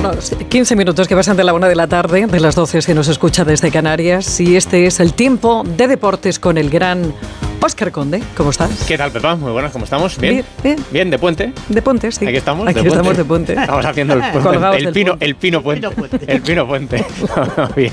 unos 15 minutos que pasan de la una de la tarde, de las 12 si nos escucha desde Canarias, y este es el tiempo de deportes con el gran Óscar Conde, ¿cómo estás? ¿Qué tal, Pepa? Muy buenas, ¿cómo estamos? ¿Bien? Bien, bien. de puente? De puente, sí. Aquí estamos, Aquí de puente. estamos de puente. Estamos haciendo el, puente, el, del pino, puente. el pino puente. El pino puente. bien.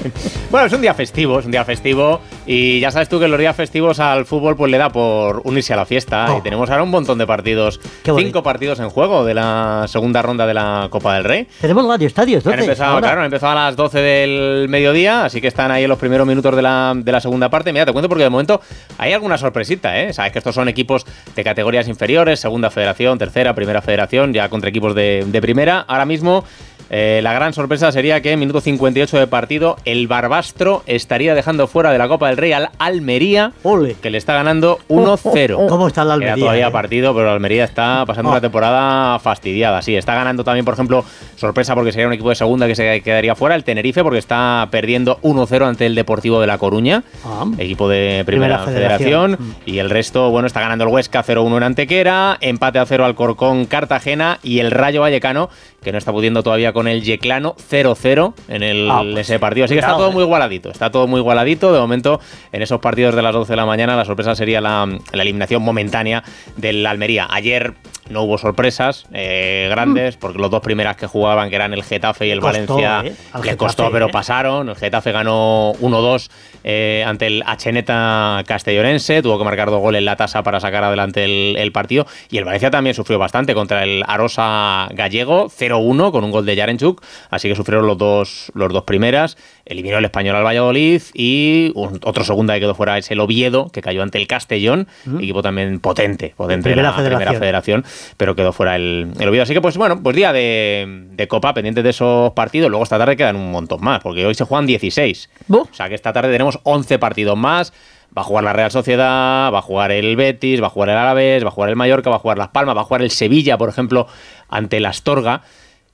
Bueno, es un día festivo, es un día festivo y ya sabes tú que los días festivos al fútbol pues le da por unirse a la fiesta Oh. y tenemos ahora un montón de partidos, cinco partidos en juego de la segunda ronda de la Copa del Rey. Tenemos varios estadios, Han ¿dónde? empezado, Ahora. claro, han empezado a las 12 del mediodía, así que están ahí en los primeros minutos de la, de la segunda parte. Mira, te cuento porque de momento hay alguna sorpresita, ¿eh? Sabes que estos son equipos de categorías inferiores, segunda federación, tercera, primera federación, ya contra equipos de primera. Ahora mismo eh, la gran sorpresa sería que en minuto 58 de partido el Barbastro estaría dejando fuera de la Copa del Rey al Almería, Ole. que le está ganando 1-0. ¿Cómo está Queda Almería? todavía eh? partido, pero la Almería está pasando Oh. una temporada fastidiada. Sí, está ganando también, por ejemplo, sorpresa porque sería un equipo de segunda que se quedaría fuera, el Tenerife, porque está perdiendo 1-0 ante el Deportivo de La Coruña, Ah. equipo de Primera, Primera Federación. Federación. Y el resto, bueno, está ganando el Huesca 0-1 en Antequera, empate a 0 al Corcón Cartagena y el Rayo Vallecano, que no está pudiendo todavía con el Yeclano 0-0 en el, Ah, pues, ese partido. Así que está todo eh. muy igualadito, está todo muy igualadito. De momento, en esos partidos de las 12 de la mañana, la sorpresa sería la, la eliminación momentánea del Almería. Ayer no hubo sorpresas eh, grandes, porque los dos primeras que jugaban, que eran el Getafe y el Mm. Costó, Valencia, eh, les Getafe, costó, pero eh. pasaron. El Getafe ganó 1-2 eh, ante el Acheneta castellonense, tuvo que marcar dos goles en la tasa para sacar adelante el, el partido. Y el Valencia también sufrió bastante contra el Arosa gallego, 0-1 con un gol de Yarenchuk, así que sufrieron los dos, los dos primeras. Eliminó el español al Valladolid y un- otro segunda que quedó fuera es el Oviedo, que cayó ante el Castellón, equipo también potente, potente de Primera la primera Federación. federación, pero quedó fuera el, el Oviedo. Así que, pues bueno, pues día de, de Copa, pendientes de esos partidos. Luego esta tarde quedan un montón más, porque hoy se juegan 16. Bu. O sea que esta tarde tenemos 11 partidos más. Va a jugar la Real Sociedad, va a jugar el Betis, va a jugar el Alavés, va a jugar el Mallorca, va a jugar Las Palmas, va a jugar el Sevilla, por ejemplo, ante el Astorga.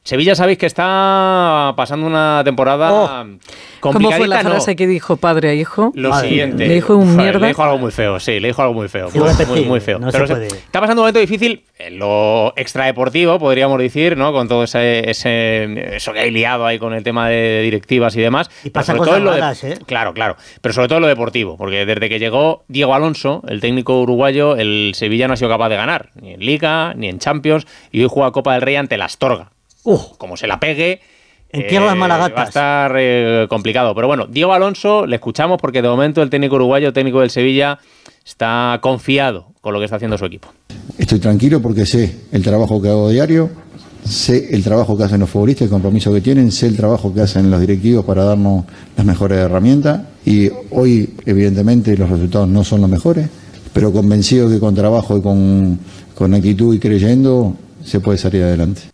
Sevilla sabéis que está pasando una temporada Oh. ¿Cómo fue la no. frase que dijo padre a hijo? Lo Madre siguiente. ¿Le dijo un Uf, mierda? Le dijo algo muy feo, sí, le dijo algo muy feo. Muy, muy, muy feo. no Pero se se- puede. está pasando un momento difícil en lo extradeportivo, podríamos decir, ¿no? Con todo ese, ese- eso que hay liado ahí con el tema de directivas y demás. Y todo cosas en lo de- raras, ¿eh? Claro, claro. Pero sobre todo en lo deportivo, porque desde que llegó Diego Alonso, el técnico uruguayo, el Sevilla no ha sido capaz de ganar, ni en Liga, ni en Champions, y hoy juega Copa del Rey ante la Astorga Uh, como se la pegue. En tierras malagatas. Va a estar eh, complicado. Pero bueno, Diego Alonso, le escuchamos porque de momento el técnico uruguayo, el técnico del Sevilla, está confiado con lo que está haciendo su equipo. Estoy tranquilo porque sé el trabajo que hago diario, sé el trabajo que hacen los futbolistas, el compromiso que tienen, sé el trabajo que hacen los directivos para darnos las mejores herramientas y hoy evidentemente los resultados no son los mejores, pero convencido que con trabajo y con, con actitud y creyendo se puede salir adelante.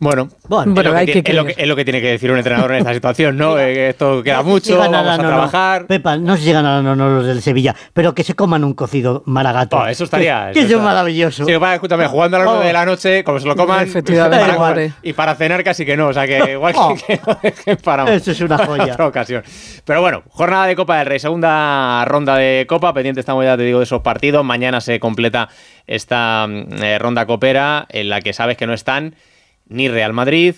Bueno, Bueno. es, lo que hay tiene- que es lo que, creer. es lo que tiene que decir un entrenador en esta situación, ¿no? Eh, esto queda no mucho, vamos a no. trabajar. Pepa, no sé si ganarán o no los del Sevilla, pero que se coman un cocido maragato. Oh, eso estaría. Que, eso es está- maravilloso. Sí, va, escúchame, jugando a las 9 Oh. de la noche, como se lo coman. Efectivamente, para- pobre. y para cenar casi que no, o sea que igual Oh. que, que lo dejen para Eso es una joya. otra ocasión. Pero bueno, jornada de Copa del Rey, segunda ronda de Copa, pendiente estamos ya, te digo, de esos partidos. Mañana se completa esta mm, eh, ronda copera en la que sabes que no están ni Real Madrid,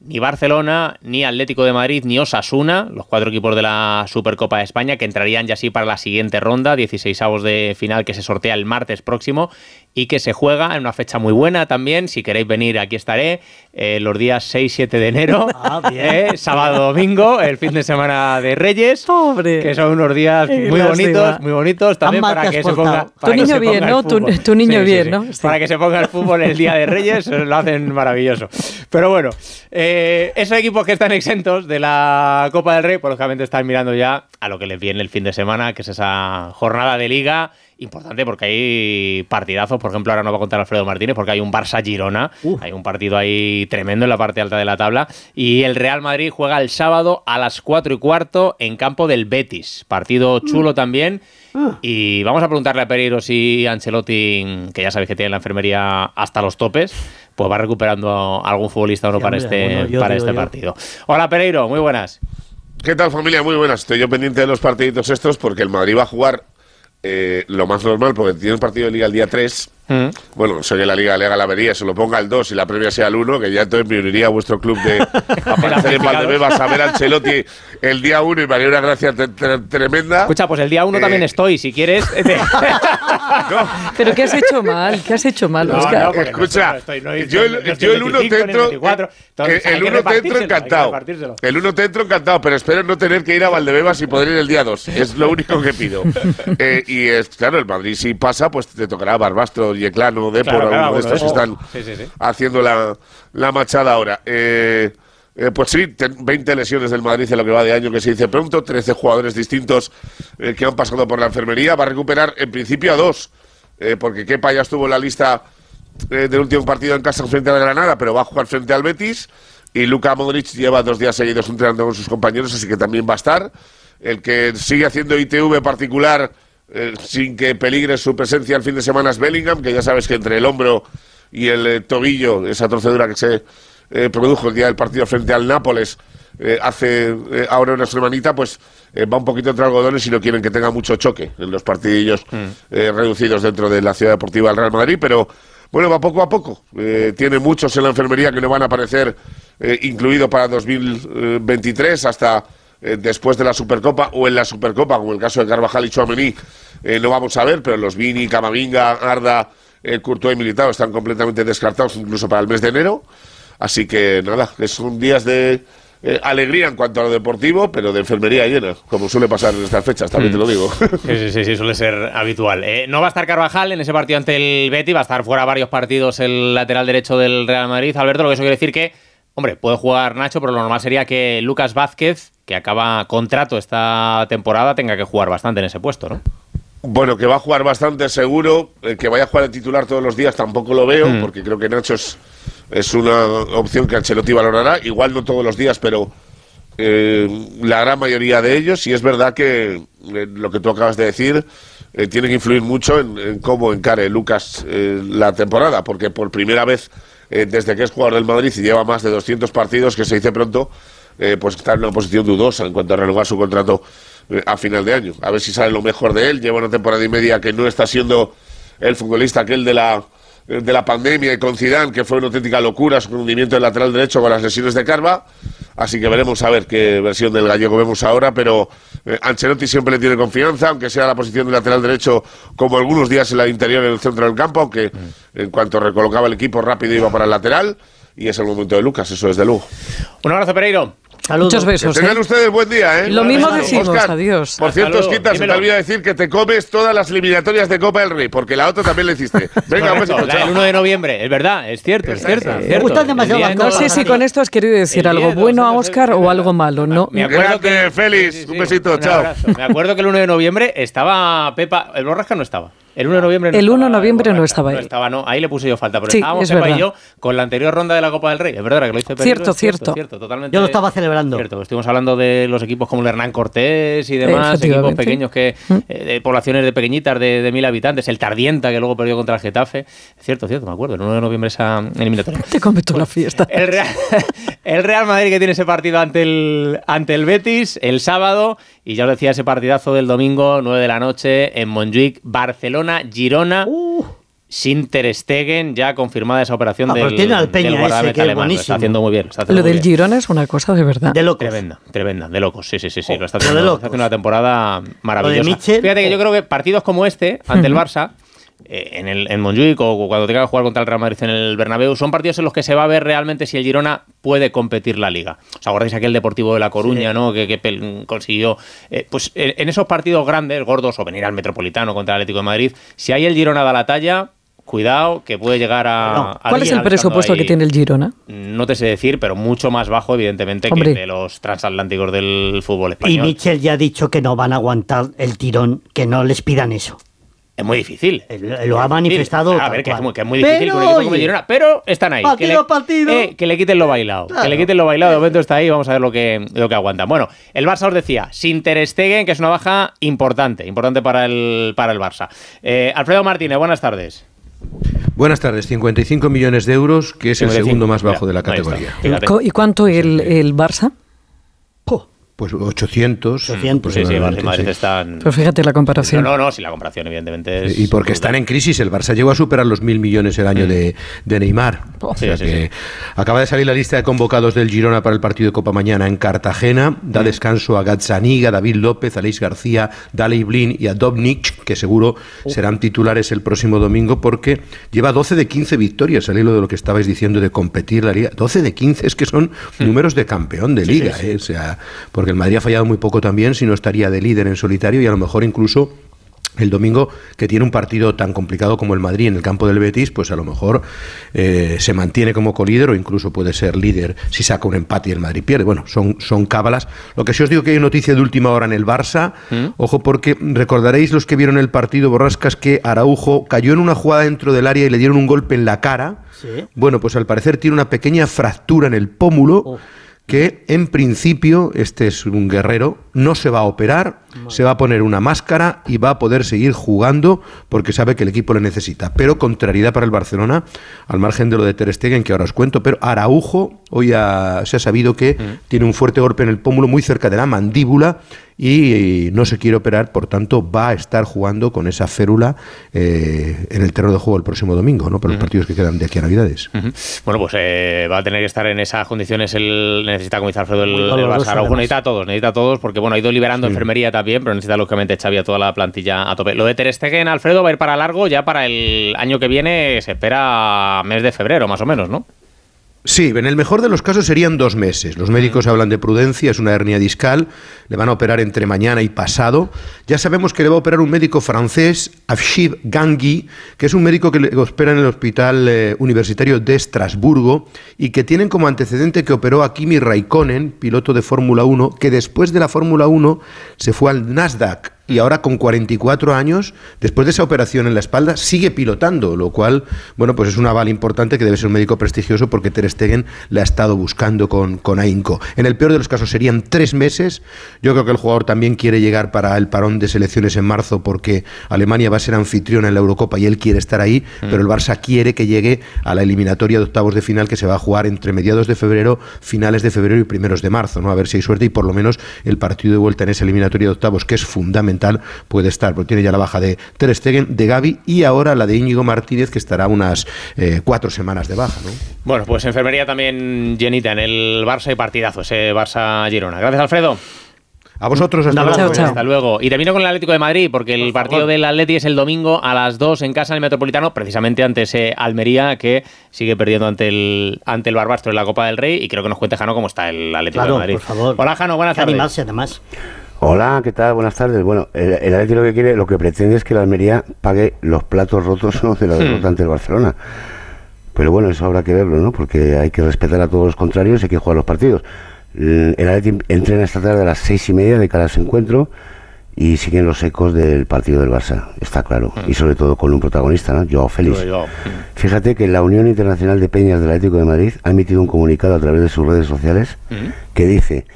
ni Barcelona, ni Atlético de Madrid, ni Osasuna, los cuatro equipos de la Supercopa de España, que entrarían ya así para la siguiente ronda, 16 avos de final que se sortea el martes próximo y que se juega en una fecha muy buena también. Si queréis venir, aquí estaré, eh, los días 6 7 de enero, Ah, bien. eh, sábado, domingo, el fin de semana de Reyes, Pobre. que son unos días Qué muy lástima. bonitos, muy bonitos también para que se ponga. para Tu que niño bien, ¿no? Tu- niño bien, ¿no? Sí. Para que se ponga el fútbol el día de Reyes, lo hacen maravilloso. Pero bueno, eh, esos equipos que están exentos de la Copa del Rey, pues lógicamente están mirando ya a lo que les viene el fin de semana, que es esa jornada de liga. Importante porque hay partidazos, por ejemplo, ahora no va a contar Alfredo Martínez porque hay un Barça-Girona, hay un partido ahí tremendo en la parte alta de la tabla y el Real Madrid juega el sábado a las 4 y cuarto en campo del Betis, partido chulo también Ah. y vamos a preguntarle a Pereiro si Ancelotti, que ya sabéis que tiene la enfermería hasta los topes, pues va recuperando a algún futbolista o no Sí, para hombre, este, bueno, yo para este yo. partido. Hola Pereiro, muy buenas. ¿Qué tal familia? Muy buenas. Estoy yo pendiente de los partiditos estos porque el Madrid va a jugar eh, lo más normal porque tiene un partido de liga el día 3 Mm. Bueno, sé que la Liga le haga la avería, se lo ponga el 2 y la previa sea el 1, que ya entonces me uniría a vuestro club de aparecer en Valdebebas a ver a Ancelotti el día 1 y me haría una gracia tre- tre- tremenda. Escucha, pues el día 1 Eh, también estoy, si quieres. Pero ¿qué has hecho mal? ¿Qué has hecho mal, No, Oscar? no, porque Escucha, no estoy- no estoy- yo, no el, estoy yo el 1 25 te entro. 24, entonces el hay que 1 te entro encantado. El 1 te entro encantado, pero espero no tener que ir a Valdebebas y poder ir el día 2. Es lo único que pido. Eh, y es claro, el Madrid si pasa, pues te tocará Barbastro, Yeclano, Depor, Claro, claro, alguno de estos que están. Sí, sí, sí. haciendo la, la machada ahora. Eh, eh, pues sí, ten- 20 lesiones del Madrid en lo que va de año, que se dice pronto, 13 jugadores distintos eh, que han pasado por la enfermería. Va a recuperar en principio a dos, eh, porque Kepa ya estuvo en la lista eh, del último partido en casa frente al Granada, pero va a jugar frente al Betis. Y Luka Modric lleva dos días seguidos entrenando con sus compañeros, así que también va a estar. El que sigue haciendo ITV particular eh, sin que peligre su presencia el fin de semana es Bellingham, que ya sabes que entre el hombro y el eh, tobillo, esa torcedura que se eh, produjo el día del partido frente al Nápoles hace ahora una semanita, pues va un poquito entre algodones y no quieren que tenga mucho choque en los partidillos eh, reducidos dentro de la ciudad deportiva del Real Madrid, pero bueno, va poco a poco. Tiene muchos en la enfermería que no van a aparecer incluido para 2023 hasta eh, después de la Supercopa o en la Supercopa, como el caso de Carvajal y Chouameni, eh, no vamos a ver, pero los Vini, Camavinga, Arda, eh, Courtois y Militao están completamente descartados incluso para el mes de enero. Así que nada, son días de eh, alegría en cuanto a lo deportivo, pero de enfermería llena, como suele pasar en estas fechas, también te lo digo. Sí, sí, sí, sí, suele ser habitual. Eh, no va a estar Carvajal en ese partido ante el Betty, va a estar fuera varios partidos el lateral derecho del Real Madrid. Alberto, lo que eso quiere decir que, hombre, puede jugar Nacho, pero lo normal sería que Lucas Vázquez, que acaba contrato esta temporada, tenga que jugar bastante en ese puesto, ¿no? Bueno, que va a jugar bastante seguro. El que vaya a jugar el titular todos los días tampoco lo veo, Mm. porque creo que Nacho es, es una opción que Ancelotti valorará. Igual no todos los días, pero eh, la gran mayoría de ellos. Y es verdad que eh, lo que tú acabas de decir eh, tiene que influir mucho en, en cómo encare Lucas eh, la temporada, porque por primera vez eh, desde que es jugador del Madrid y lleva más de 200 partidos, que se dice pronto, eh, pues está en una posición dudosa en cuanto a renovar su contrato eh, a final de año. A ver si sale lo mejor de él. Lleva una temporada y media que no está siendo el futbolista aquel de la de la pandemia y con Zidane, que fue una auténtica locura su rendimiento del lateral derecho con las lesiones de Carva. Así que veremos a ver qué versión del gallego vemos ahora, pero eh, Ancelotti siempre le tiene confianza, aunque sea la posición de lateral derecho, como algunos días en la interior en el centro del campo, aunque en cuanto recolocaba el equipo rápido iba para el lateral. Y es el momento de Lucas, eso desde luego. Un abrazo, Pereiro. Saludos. Muchos Que besos. tengan ¿eh? ustedes buen día, ¿eh? Lo mismo Oscar, decimos, adiós. Por cierto. Osquita, se te olvida decir que te comes todas las eliminatorias de Copa del Rey, porque la otra también la hiciste. Venga, besito, la del 1 de noviembre, es verdad, es cierto, es cierto. es Me cierto. gustan demasiado las No sé si con esto has querido decir El algo bueno a Oscar o algo malo, ¿no? Me acuerdo Grande, que- Félix. Un besito, un chao. Me acuerdo que el 1 de noviembre estaba Pepa. El Borrasca no estaba. El 1 de noviembre no El 1 de estaba noviembre no estaba No él. estaba, no. Ahí le puse yo falta. Pero Sí, estábamos es y yo con la anterior ronda de la Copa del Rey. Es verdad que lo hice Cierto, cierto. cierto. Totalmente. Yo lo estaba celebrando. Cierto, estuvimos hablando de los equipos como el Hernán Cortés y demás, equipos pequeños que Mm. eh, de poblaciones de pequeñitas de, de mil habitantes, el Tardienta que luego perdió contra el Getafe. Cierto, cierto, me acuerdo, el 1 de noviembre esa eliminatoria. Te come toda la fiesta. El Real, el Real Madrid que tiene ese partido ante el, ante el Betis el sábado. Y ya os decía, ese partidazo del domingo, 9 de la noche, en Montjuic, Barcelona, Girona. Uh, Sin Ter Stegen, ya confirmada esa operación Ah, pero del, tiene al Peña del ese, que es alemán. Lo está haciendo muy bien. lo está haciendo Lo muy del bien. Girona es una cosa de verdad. de locos. Tremenda, tremenda, de locos, sí, sí, sí, sí, Oh, lo está lo de haciendo, locos. está haciendo una temporada maravillosa. Fíjate que yo oh. creo que partidos como este, ante el Barça, en, el, en Montjuic o cuando tenga que jugar contra el Real Madrid en el Bernabéu, son partidos en los que se va a ver realmente si el Girona puede competir la Liga. ¿Os acordáis aquel Deportivo de La Coruña, ¿no? que, que consiguió... eh, pues en, en esos partidos grandes, gordos, o venir al Metropolitano contra el Atlético de Madrid, si hay el Girona da la talla... Cuidado, que puede llegar a. No. a ¿Cuál es el presupuesto que tiene el Girona? no te sé decir, pero mucho más bajo, evidentemente, Hombre. que el de los transatlánticos del fútbol Y español. Michel ya ha dicho que no van a aguantar el tirón, que no les pidan eso. Es muy difícil. Lo ha manifestado A ver, que es, muy, que es muy difícil Pero, con un equipo como oye, Girona, pero están ahí. partido que le, partido. eh, que le quiten lo bailado. Que le quiten lo bailado. De momento está ahí. Vamos a ver lo que, lo que aguantan. Bueno, el Barça os decía, sin Ter Stegen, que es una baja importante. Importante para el, para el Barça. Eh, Alfredo Martínez, buenas tardes. Buenas tardes, 55 millones de euros, que es el 55. segundo más bajo Mira, de la categoría. ¿Y cuánto el, el Barça? Pues 800. 800. Sí, sí, Barça y Madrid sí. están. Pero fíjate la comparación. No, no, no, si la comparación, evidentemente. Es Y porque están en crisis, el Barça llegó a superar los mil millones el año de, de Neymar. O sea Sí, sí, que acaba de salir la lista de convocados del Girona para el partido de Copa mañana en Cartagena. Da descanso a Gazzaniga, David López, Aleix García, Daley Blin y a Dobnik, que seguro serán titulares el próximo domingo porque lleva 12 de 15 victorias, al hilo de lo que estabais diciendo de competir la liga. 12 de 15 es que son números de campeón de liga, ¿eh? o sea, porque el Madrid ha fallado muy poco también, si no estaría de líder en solitario y a lo mejor incluso el domingo, que tiene un partido tan complicado como el Madrid en el campo del Betis, pues a lo mejor eh, se mantiene como colíder o incluso puede ser líder si saca un empate y el Madrid pierde. Bueno, son, son cábalas. Lo que sí os digo que hay noticia de última hora en el Barça. Ojo, porque recordaréis los que vieron el partido Borrascas que Araujo cayó en una jugada dentro del área y le dieron un golpe en la cara. Sí. Bueno, pues al parecer tiene una pequeña fractura en el pómulo que en principio, este es un guerrero, no se va a operar, se va a poner una máscara y va a poder seguir jugando porque sabe que el equipo le necesita. Pero contrariedad para el Barcelona, al margen de lo de Ter Stegen, que ahora os cuento, pero Araujo hoy ha- se ha sabido que tiene un fuerte golpe en el pómulo muy cerca de la mandíbula y, no se quiere operar, por tanto va a estar jugando con esa férula eh, en el terreno de juego el próximo domingo, ¿no? Por los partidos que quedan de aquí a Navidades. Bueno, pues eh, va a tener que estar en esas condiciones. El, necesita, como dice Alfredo, el, el Barça. Araujo necesita a todos, necesita a todos, porque bueno, ha ido liberando enfermería también, pero necesita lógicamente Xavi a toda la plantilla a tope. Lo de Ter Stegen, Alfredo, va a ir para largo, ya para el año que viene se espera mes de febrero, más o menos, ¿no? Sí, en el mejor de los casos serían dos meses. Los médicos hablan de prudencia, es una hernia discal, le van a operar entre mañana y pasado. Ya sabemos que le va a operar un médico francés, Afshib Gangui, que es un médico que le opera en el Hospital eh, Universitario de Estrasburgo y que tienen como antecedente que operó a Kimi Raikkonen, piloto de Fórmula 1, que después de la Fórmula 1 se fue al Nasdaq y ahora con 44 años, después de esa operación en la espalda, sigue pilotando, lo cual, bueno, pues es un aval importante que debe ser un médico prestigioso porque Ter Stegen la ha estado buscando con, con ahínco. En el peor de los casos serían tres meses. Yo creo que el jugador también quiere llegar para el parón de selecciones en marzo porque Alemania va a ser anfitriona en la Eurocopa y él quiere estar ahí, pero el Barça quiere que llegue a la eliminatoria de octavos de final que se va a jugar entre mediados de febrero, finales de febrero y primeros de marzo, ¿no? A ver si hay suerte y por lo menos el partido de vuelta en esa eliminatoria de octavos, que es fundamental, puede estar, porque tiene ya la baja de Ter Stegen, de Gaby y ahora la de Íñigo Martínez, que estará unas eh, cuatro semanas de baja, ¿no? Bueno, pues enfermería también llenita en el Barça y partidazo, ese Barça-Girona. Gracias, Alfredo. A vosotros, hasta luego. Chao, chao. Hasta luego. Y termino con el Atlético de Madrid, porque el partido del Atleti es el domingo a las 2 en casa en el Metropolitano, precisamente ante ese Almería que sigue perdiendo ante el ante el Barbastro en la Copa del Rey. Y creo que nos cuente Jano cómo está el Atlético Claro, de Madrid. por favor. Hola, Jano, buenas tardes. animarse, además. Hola, ¿qué tal? Buenas tardes. Bueno, el, el Atleti lo que quiere, lo que pretende es que la Almería pague los platos rotos ¿no? de la derrota ante el Barcelona. Pero bueno, eso habrá que verlo, ¿no? Porque hay que respetar a todos los contrarios y hay que jugar los partidos. El Atleti entrena esta tarde a las seis y media de cada ese encuentro y siguen los ecos del partido del Barça, está claro. Y sobre todo con un protagonista, ¿no? Joao Félix. Yo- yo- Fíjate que la Unión Internacional de Peñas del Atlético de Madrid ha emitido un comunicado a través de sus redes sociales que dice,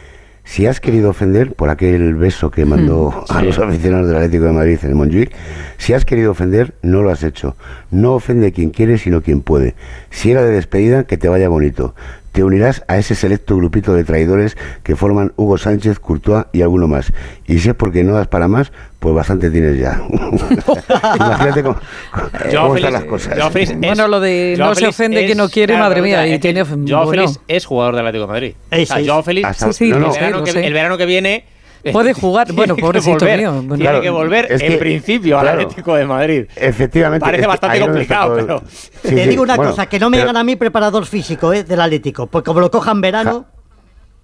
si has querido ofender por aquel beso que mandó a los aficionados del Atlético de Madrid en el Montjuic, si has querido ofender, no lo has hecho. No ofende quien quiere, sino quien puede. Si era de despedida, que te vaya bonito. Te unirás a ese selecto grupito de traidores que forman Hugo Sánchez, Courtois y alguno más. Y si es porque no das para más, pues bastante tienes ya. Imagínate cómo, cómo Félix- están las cosas. Joao Félix es- Bueno, lo de Joao no se ofende que es- no quiere, claro, madre mía, y es que tiene- Joao bueno. Félix es jugador del Atlético de Madrid. Eh, O sea, sí. Joao Félix, Hasta- Sí, sí, no, no, lo el, sé, verano lo que, sé. el verano que viene. Puede jugar, tiene bueno, que pobrecito volver, mío, bueno. Tiene Claro, que volver, es en que- principio, al. Atlético de Madrid. Efectivamente. Parece es bastante es complicado, pero- Sí, Te sí, digo una bueno, cosa, que no me pero, hagan a mí preparador físico eh, del Atlético, porque como lo cojan verano,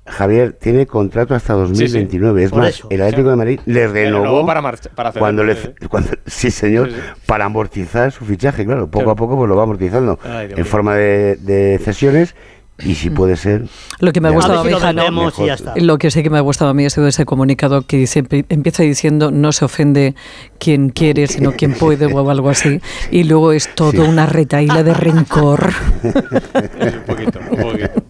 Javier tiene contrato hasta 2029. Es Por más, eso. el Atlético de Madrid le renovó renovó para marcha- para hacer cuando le, cuando, sí señor, Sí, sí. para amortizar su fichaje, claro, poco a poco pues lo va amortizando Ay, en forma de, de cesiones y si puede ser Lo que me ha gustado a mí, lo Jano, vendemos y ya está. Lo que sí que me ha gustado a mí ha sido ese comunicado que dice, empie- empieza diciendo no se ofende quien quiere, sino quien puede o algo así. Y luego es todo una retaíla de rencor. un poquito, un poquito.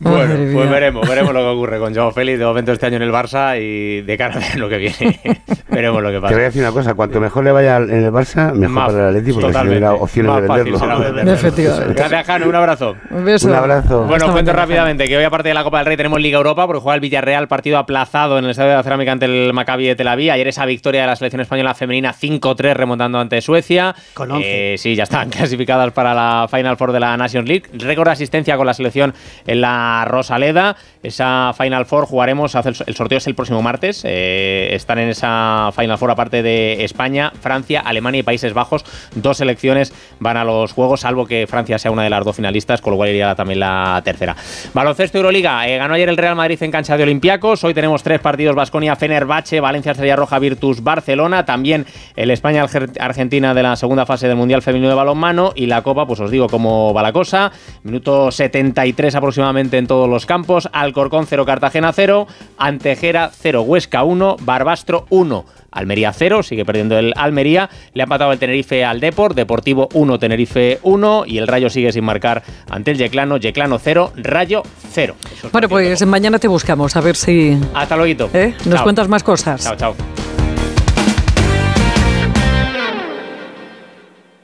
Bueno, Madre pues mía. veremos, veremos lo que ocurre con Joao Félix de momento este año en el Barça y de cara a lo que viene. veremos lo que Te voy a pasa. decir una cosa, cuanto mejor le vaya en el Barça, mejor Más- para el Atleti, porque tendrá opciones Más de fácil venderlo. será venderlo. Efectivamente. Gracias, Jano, un abrazo. Un beso. Un abrazo. Bueno, cuento rápidamente que hoy, aparte de la Copa del Rey, tenemos Liga Europa, porque juega el Villarreal, partido aplazado en el Estadio de la Cerámica ante el Maccabi de Tel Aviv. Ayer esa victoria de la selección española femenina 5-3 remontando ante Suecia. Con 11. Eh, sí, ya están clasificadas para la Final Four de la Nations League. Récord de asistencia con la selección en la Rosaleda. Esa Final Four jugaremos, el sorteo es el próximo martes. Eh, están en esa Final Four aparte de España, Francia, Alemania y Países Bajos. Dos selecciones van a los juegos, salvo que Francia sea una de las dos finalistas, con lo cual iría también la tercera. Baloncesto Euroliga. eh, ganó ayer el Real Madrid en cancha de Olympiacos. Hoy tenemos tres partidos: Basconia, Fenerbahce, Valencia, Estrella Roja, Virtus, Barcelona. También el España-Argentina de la segunda fase del Mundial Femenino de Balonmano. Y la Copa, pues os digo, como va la cosa. Minuto 73 aproximadamente en todos los campos. Alcorcón 0, Cartagena 0. Antejera 0, Huesca 1, Barbastro 1. Almería 0, sigue perdiendo el Almería. Le ha empatado el Tenerife al Deport, Deportivo 1, Tenerife 1. Y el Rayo sigue sin marcar ante el Yeclano, Yeclano 0, Rayo 0. Esos Bueno, pues mañana te buscamos a ver si Hasta luego. ¿eh? nos cuentas más cosas. Chao, chao.